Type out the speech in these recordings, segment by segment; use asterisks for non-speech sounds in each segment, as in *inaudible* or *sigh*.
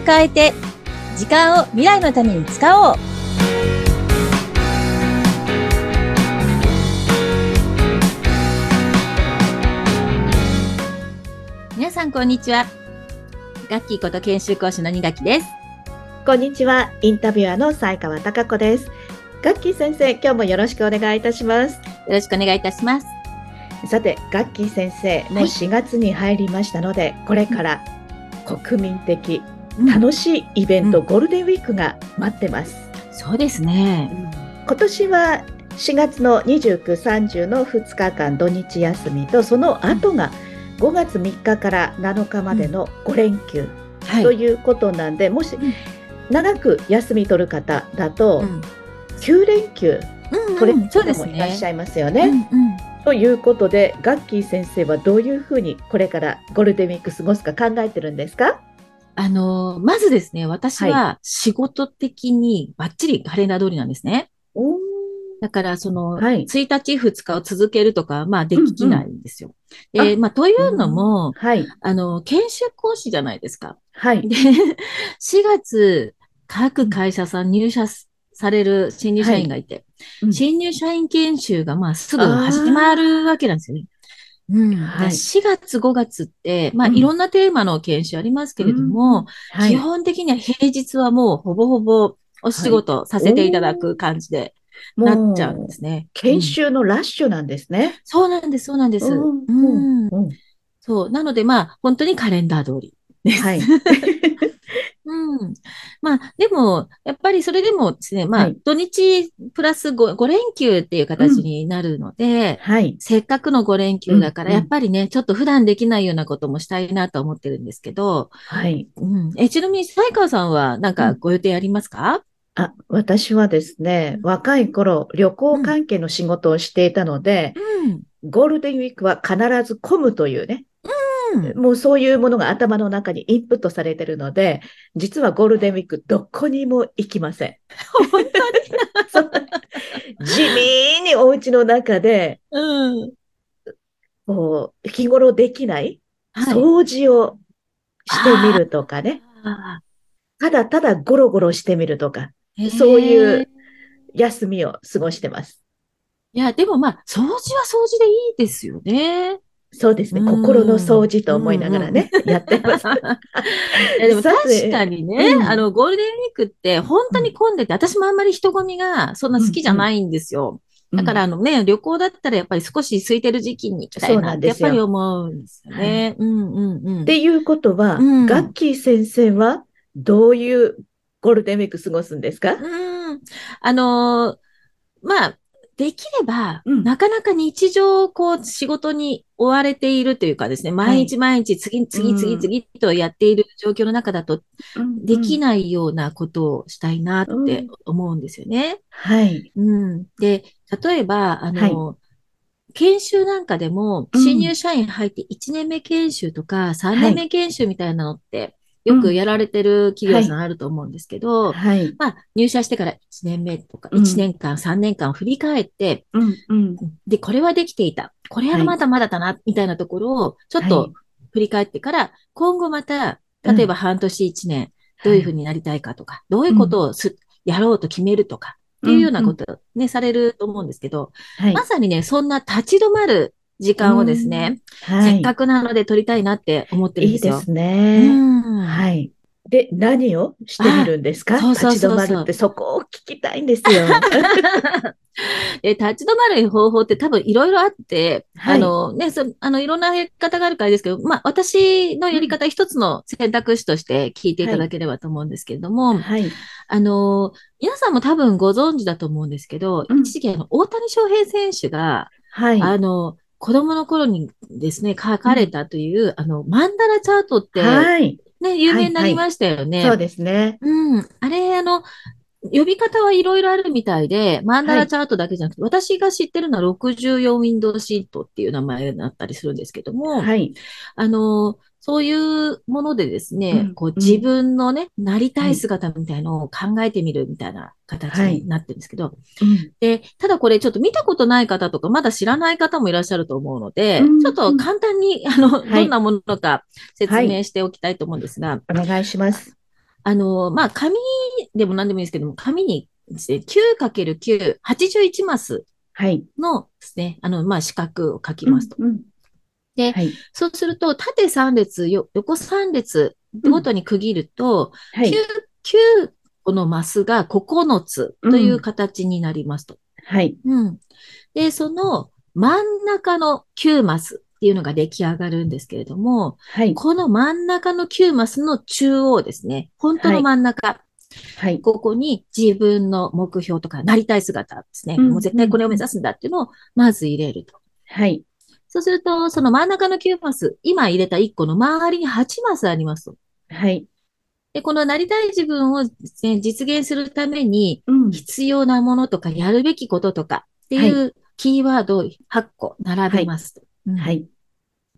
を変えて、時間を未来のために使おう。皆さん、こんにちは。ガッキーこと研修講師の二垣です。こんにちは。インタビュアーの西川貴子です。ガッキー先生、今日もよろしくお願いいたします。よろしくお願いいたします。さて、ガッキー先生、もう4月に入りましたので、これから国民的、楽しいイベント、うんゴールデンウィークが待ってます。そうですね。今年は4月の29、30の2日間土日休みと、その後が5月3日から7日までの5連休はい。ということなんで、もしうん長く休み取る方だと、うん9連休うん取れる方もいらっしね。ゃいますようね。ということで、ガッキー先生はどういうふうにこれからゴールデンウィーク過ごすか考えてるんですか？あのーまずですね、私は仕事的にバッチリカレンダー通りなんですね。おだから、その、はい。1日2日を続けるとか、まあ、できないんですよ。うんで、まあ、というのも、はい、あの、研修講師じゃないですか。はい、で、*laughs* 4月、各会社さん入社される新入社員がいて、うん。新入社員研修が、まあ、すぐ始まるわけなんですよね。うん。ではい4月、5月って、まあ、うんいろんなテーマの研修ありますけれども、はい基、本的には平日はもうほぼほぼお仕事させていただく感じでなっちゃうんですね。研うん修のラッシュなんですね。そうなんです、そうなんです。うんうんうんそう。なので、まあ、本当にカレンダー通りです。はい、*laughs* うん。まあ、でも、やっぱりそれでもですね、まあはい、土日プラス 5, 5連休っていう形になるので、はい、せっかくの5連休だから、うんやっぱりね、ちょっと普段できないようなこともしたいなと思ってるんですけど、はい。うん。え、ちなみに、西川さんは、なんかご予定ありますか？あ、私はですね、若い頃、旅行関係の仕事をしていたので、うん。ゴールデンウィークは必ず混むというね、うん。もうそういうものが頭の中にインプットされてるので、実はゴールデンウィークどこにも行きません。本当 *laughs* そう地味にお家の中で、にうん。こう、日頃できないはい。掃除をしてみるとかね。あただただゴロゴロしてみるとか、ーそういう休みを過ごしてます。いや、でもまあ、掃除は掃除でいいですよね。そうですね。うん心の掃除と思いながらね、やってます。*laughs* でも確かにね、うんあの、ゴールデンウィークって本当に混んでて、私もあんまり人混みがそんな好きじゃないんですよ。だからあのね、旅行だったらやっぱり少し空いてる時期に行きたいなってやっぱり思うんですよね。うんうんうん。っていうことは、うんガッキー先生はどういうゴールデンウィーク過ごすんですか？うん。あのーまあ、できれば、うんなかなか日常、こう、仕事に追われているというかですね、毎日毎日、次、次、次、次とやっている状況の中だと、できない。ようなことをしたいなって思うんですよね。はい。うん。で、例えば、あの、研修なんかでも、うん新入社員入って1年目研修とか3年目研修みたいなのって、よくやられてる企業さんあると思うんですけど、はい。まあ、入社してから1年目とか、うん1年間、3年間を振り返って、うんうん。で、これはできていた。これはまだまだだな、みたいなところを、ちょっはいと振り返ってから、今後また、例えば半年1年、どういうふうになりたいかとか、どういうことをす、やろうと決めるとか、っていうようなことをね、されると思うんですけど、はい。まさにね、そんな立ち止まる時間をですね、はい。せっかくなので取りたいなって思ってるんですよ。いいですうね。ん。はい。で、何をしてみるんですか？あそうそうそうそう立ち止まるってそこを聞きたいんですよ。*laughs* で、立ち止まる方法って多分いろいろあって、はいあのね、そあの、いろんなやり方があるからですけど、まあ、私のやり方一つの選択肢として聞いていただければと思うんですけれども、はい。あの、皆さんも多分ご存知だと思うんですけど、うん一時期あの、大谷翔平選手が、はい。あの、子供の頃にですね、書かれたという、あの、マンダラチャートって、はい。ね、有名になりましたよね。そうですね。うん。あれ、あの、呼び方はいろいろあるみたいで、マンダラチャートだけじゃなくて、私が知ってるのは64ウィンドウシートっていう名前だったりするんですけども、はい。あの、そういうものでですね、うん。こううん。自分のね、なりたい姿みたいのを考えてみるみたいな形になってるんですけど、うん。で、ただこれちょっと見たことない方とか、まだ知らない方もいらっしゃると思うので、うん。ちょっと簡単に、あの、い。どんなものか説明しておきたいと思うんですが、お願いします。あの、まあ、紙でも何でもいいですけども、紙にですね、9×9、81マスはい。のですね、あの、まあ、四角を書きますと。うんうんではい。そうすると、縦3列、よ横3列ごとに区切ると、はい。9、9個のマスが9つという形になりますと。はい。うん。で、その真ん中の9マスっていうのが出来上がるんですけれども、はい。この真ん中の9マスの中央ですね。本当の真ん中。はい。ここに自分の目標とかなりたい姿ですね。うんもう絶対これを目指すんだっていうのをまず入れると。はい。そうすると、その真ん中の9マス、今入れた1個の周りに8マスありますと。はい。で、このなりたい自分を実現するためにうん。必要なものとかやるべきこととかっていうキーワードを8個並べますと。うんはい。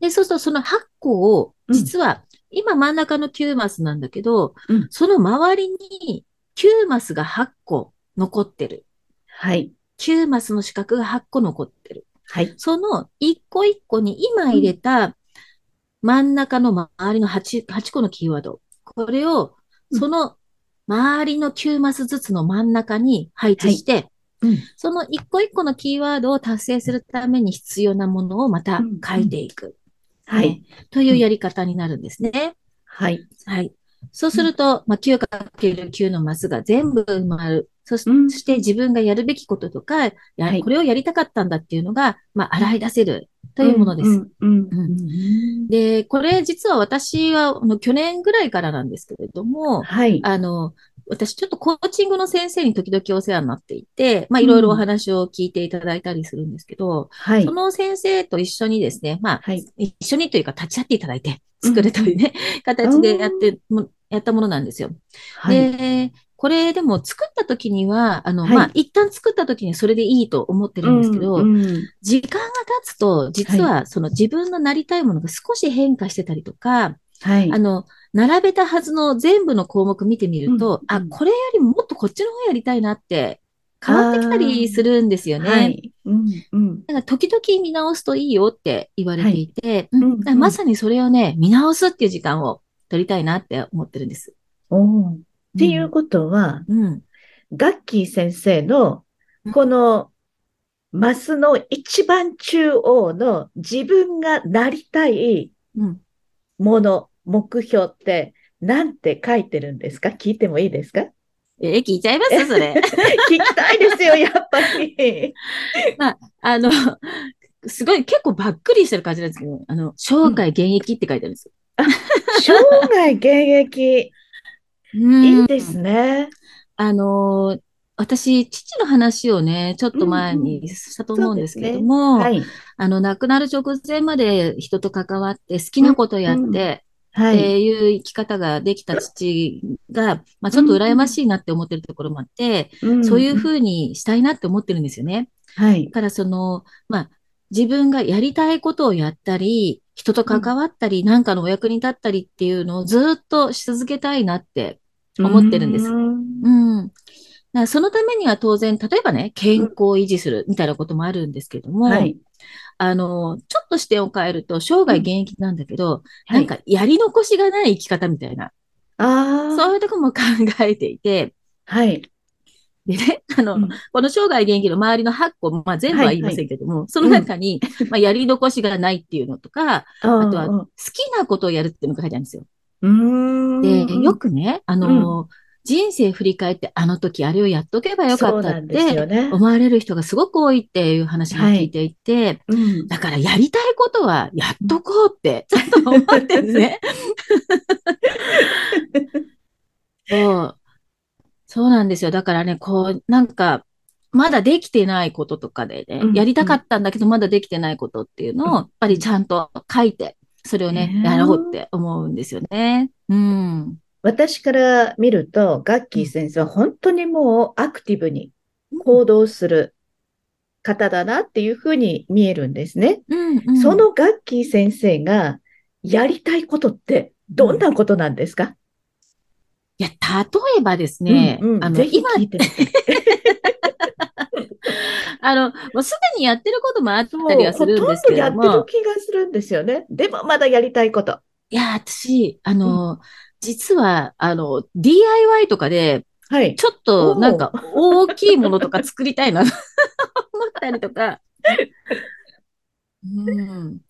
で、そうするとその8個を、うん実は今真ん中の9マスなんだけど、うんその周りに9マスが8個残ってる。はい。9マスの四角が8個残ってる。はい。その1個1個に今入れた真ん中の周りの 8, 8個のキーワード。これを、うんその周りの9マスずつの真ん中に配置して、うん。その1個1個のキーワードを達成するために必要なものをまた書いていく。はいね。というやり方になるんですね。はい。はい。そうすると、まあ、9×9 のマスが全部埋まる。そして自分がやるべきこととか、やはいこれをやりたかったんだっていうのが、まあ、洗い出せるというものです。うん。うん。ううんで、これ実は私はあの去年ぐらいからなんですけれども、はい。あの、私ちょっとコーチングの先生に時々お世話になっていて、まあいろいろお話を聞いていただいたりするんですけど、はいそ。の先生と一緒にですね、まあ、はい。一緒にというか立ち会っていただいて作るというね、形でやっても、やったものなんですよ。はい。で、これでも作った時には、あの、はいまあ、一旦作った時にそれでいいと思ってるんですけど、うんうん時間が経つと、実はその自分のなりたいものが少し変化してたりとか、はいあ。の、並べたはずの全部の項目見てみると、あ、うんうんこれよりももっとこっちの方やりたいなって変わってきたりするんですよね。はい。うん。うん。だから時々見直すといいよって言われていて、うんうんだからまさにそれをね、見直すっていう時間を取りたいなって思ってるんです。おーっていうことは、うん。うん。ガッキー先生の、この、マスの一番中央の自分がなりたいうん。もの、目標って、なんて書いてるんですか？聞いてもいいですか？え、聞いちゃいます？それ。*laughs* 聞きたいですよ、やっぱり。*laughs* あの、すごい結構ばっくりしてる感じなんですけど、あの、生涯現役って書いてあるんですよ。生涯現役、うんいいですね。あのー、私、父の話をね、ちょっと前にしたと思うんですけれども、はい。あの、亡くなる直前まで人と関わって好きなことやって、はい。っていう生き方ができた父が、まあ、ちょっと羨ましいなって思ってるところもあって、んそういうふうにしたいなって思ってるんですよね。はいだ。からその、まあ、自分がやりたいことをやったり、人と関わったり、なんかのお役に立ったりっていうのをずっとし続けたいなって思ってるんです。うん。うん。だからそのためには当然、例えばね、健康を維持するみたいなこともあるんですけども、はい。あの、ちょっと視点を変えると、生涯現役なんだけど、はないんかやり残しがない生き方みたいな、ああ、そういうとこも考えていて、はい。でね、あの、うん。この生涯現役の周りの8個、まあ全部は言いませんけども、その中に、まあやり残しがないっていうのとか、ああとは好きなことをやるっていうのが書いてあるんですよ。うーん。で、よくね、あの、人生振り返ってあの時あれをやっとけばよかったってね。思われる人がすごく多いっていう話も聞いていて、うん。だからやりたいことはやっとこうって *laughs* ちょっと思ってるね。*laughs* そう。そうなんですよ。だからね、こう、なんか、まだできてないこととかでね、うんやりたかったんだけど、まだできてないことっていうのを、やっぱりちゃんと書いて、それをね、やろうって思うんですよね。うん。私から見ると、ガッキー先生は本当にもうアクティブに行動する方だなっていうふうに見えるんですね。うん、うん。そのガッキー先生がやりたいことってどんなことなんですか？いや、例えばですね、あの、うんうんぜひ今、聞いて。*laughs* あの、もうすでにやってることもあったりはするんですけれどほとんどやってるも、気がするんですよね。でもまだやりたいこと。いや、私、あの、実は、あの、DIY とかで、はい。ちょっとなんか大きいものとか作りたいなと *laughs* 思ったりとか。うん、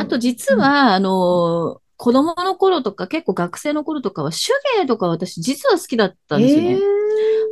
あと実は、あの、子供の頃とか結構学生の頃とかは手芸とか私実は好きだったんですよね。えー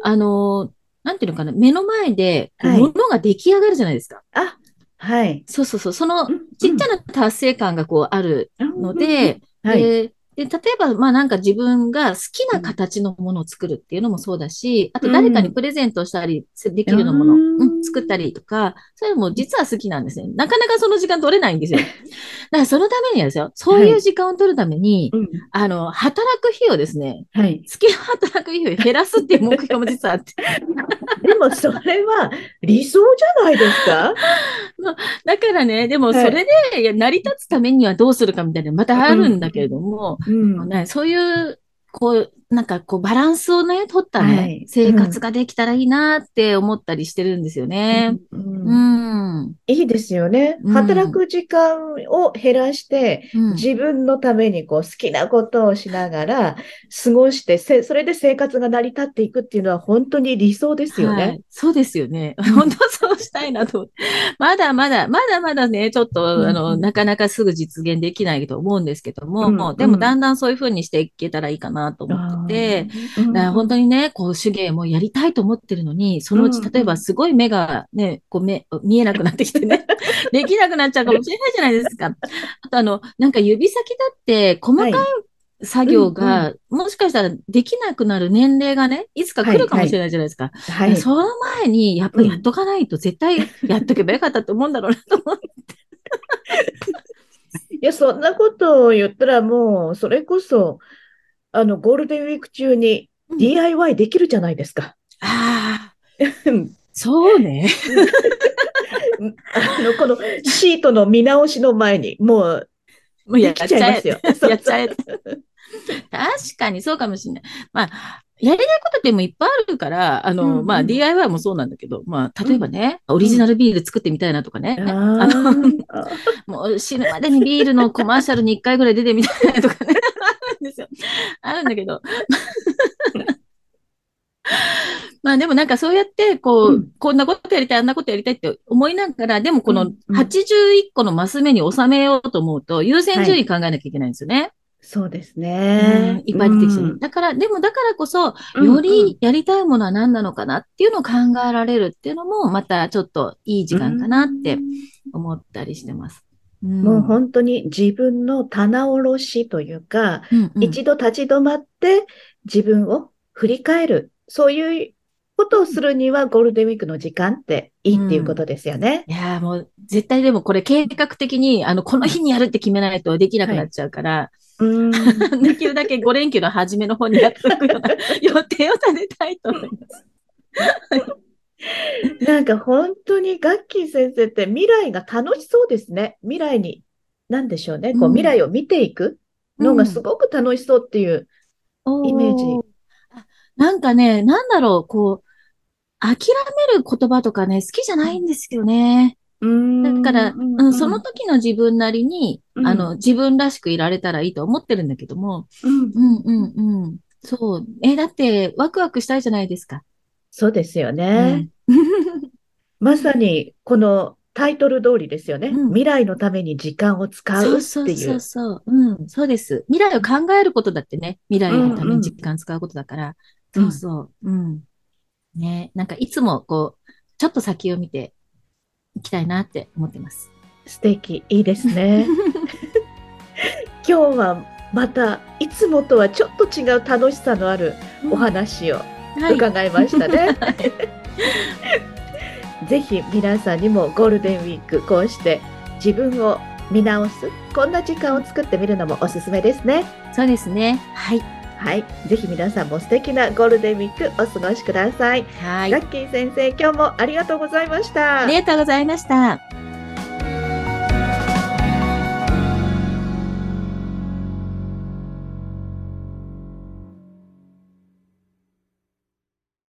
あの、なんていうのかな、目の前で物が出来上がるじゃないですか。あ、はい。そうそうそう。そのうんちっちゃな達成感がこうあるので、はい。でで、例えば、まあなんか自分が好きな形のものを作るっていうのもそうだし、あと誰かにプレゼントしたりできるようなもの、うんうん作ったりとか、そういうのも実は好きなんですね。なかなかその時間取れないんですよ。*laughs* だからそのためにはですよ、そういう時間を取るために、うんあの、働く日をですね、はい。好きな働く日を減らすっていう目標も実はあって。*laughs* でもそれは理想じゃないですか？*laughs* だからね、でもはいそれで、成り立つためにはどうするかみたいな、またあるんだけれども、うん。ね、そういう、こう、なんかこうバランスをね、取ったね、はい生活ができたらいいなって思ったりしてるんですよね。うんうん。いいですよね。うん働く時間を減らして、うん自分のためにこう好きなことをしながら過ごして、せそれで生活が成り立っていくっていうのは本当に理想ですよはね。い。そうですよね。ん本当そうしたいなと。まだまだ、まだまだね、ちょっと、うんあの、なかなかすぐ実現できないと思うんですけども、うんもうでもだんだんそういうふうにしていけたらいいかなと思ってて、から本当にね、こう手芸もやりたいと思ってるのに、そのうちうん例えばすごい目がね、こう目、見えなくなってきてね、*laughs* できなくなっちゃうかもしれないじゃないですか。あとあの、なんか指先だって細かいはい作業が、もしかしたらできなくなる年齢がね、いつか来るかもしれないじゃないですか。はい。その前に、やっぱりやっとかないと絶対やっとけばよかったと思うんだろうなと思って。*laughs* いや、そんなことを言ったらもう、それこそ、あの、ゴールデンウィーク中にうん DIY できるじゃないですか。ああ、*laughs* そうね。あの、このシートの見直しの前に、もう、もうやっちゃいますえ。よ。やっちゃえ。確かにそうかもしれない。まあ、やりたいことってもいっぱいあるから、あの、うんうんまあ DIY もそうなんだけど、まあ例えばね、オリジナルビール作ってみたいなとかね。ああのー *laughs* もう死ぬまでにビールのコマーシャルに1回ぐらい出てみたいなとかね。あるんですよ。あるんだけど。まあでもなんかそうやって、こう、うんこんなことやりたい、あんなことやりたいって思いながら、でもこのうんうん81個のマス目に収めようと思うと、優先順位考えなきゃいけないんですよね。そうですうんね。いっぱい出てきてねうんだから、でもだからこそ、うんよりやりたいものは何なのかなっていうのを考えられるっていうのも、またちょっといい時間かなって思ったりしてます。うんもう本当に自分の棚卸しというか、うんうん一度立ち止まって自分を振り返る。そういうことをするにはゴールデンウィークの時間っていいっていうことですよね。いやーもう、絶対でもこれ計画的に、あの、この日にやるって決めないとできなくなっちゃうから、*laughs* うん。できるだけ5連休の初めの方にやっておくような予定を立てたいと思います。*laughs* なんか本当にガッキー先生って未来が楽しそうですね。未来に、なんでしょうね。こううん未来を見ていくのがすごく楽しそうっていう。イメージおあなんかね、なんだろう、こう、諦める言葉とかね、好きじゃないんですよね。だから、うん、その時の自分なりに、うんあの、自分らしくいられたらいいと思ってるんだけども、うんうんうんうん。そう。え、だって、ワクワクしたいじゃないですか。そうですようね。ん。*laughs* まさにこのタイトル通りですよね。うん未来のために時間を使そううっていそうそうう。そう。うん、そうです。未来を考えることだってね、未来のために時間使うことだから、うんそうそう。うん。ね、なんかいつもこう、ちょっと先を見ていきたいなって思ってます。素敵、いいですね。*laughs* 今日はまたいつもとはちょっと違う楽しさのあるお話をはい。伺いましたね。*laughs* ぜひ皆さんにもゴールデンウィークこうして自分を見直すこんな時間を作ってみるのもおすすめですね。そうですね。はい。はい、ぜひ皆さんも素敵なゴールデンウィークお過ごしください。はい。ラッキー先生、今日もありがとうございました。ありがとうございました。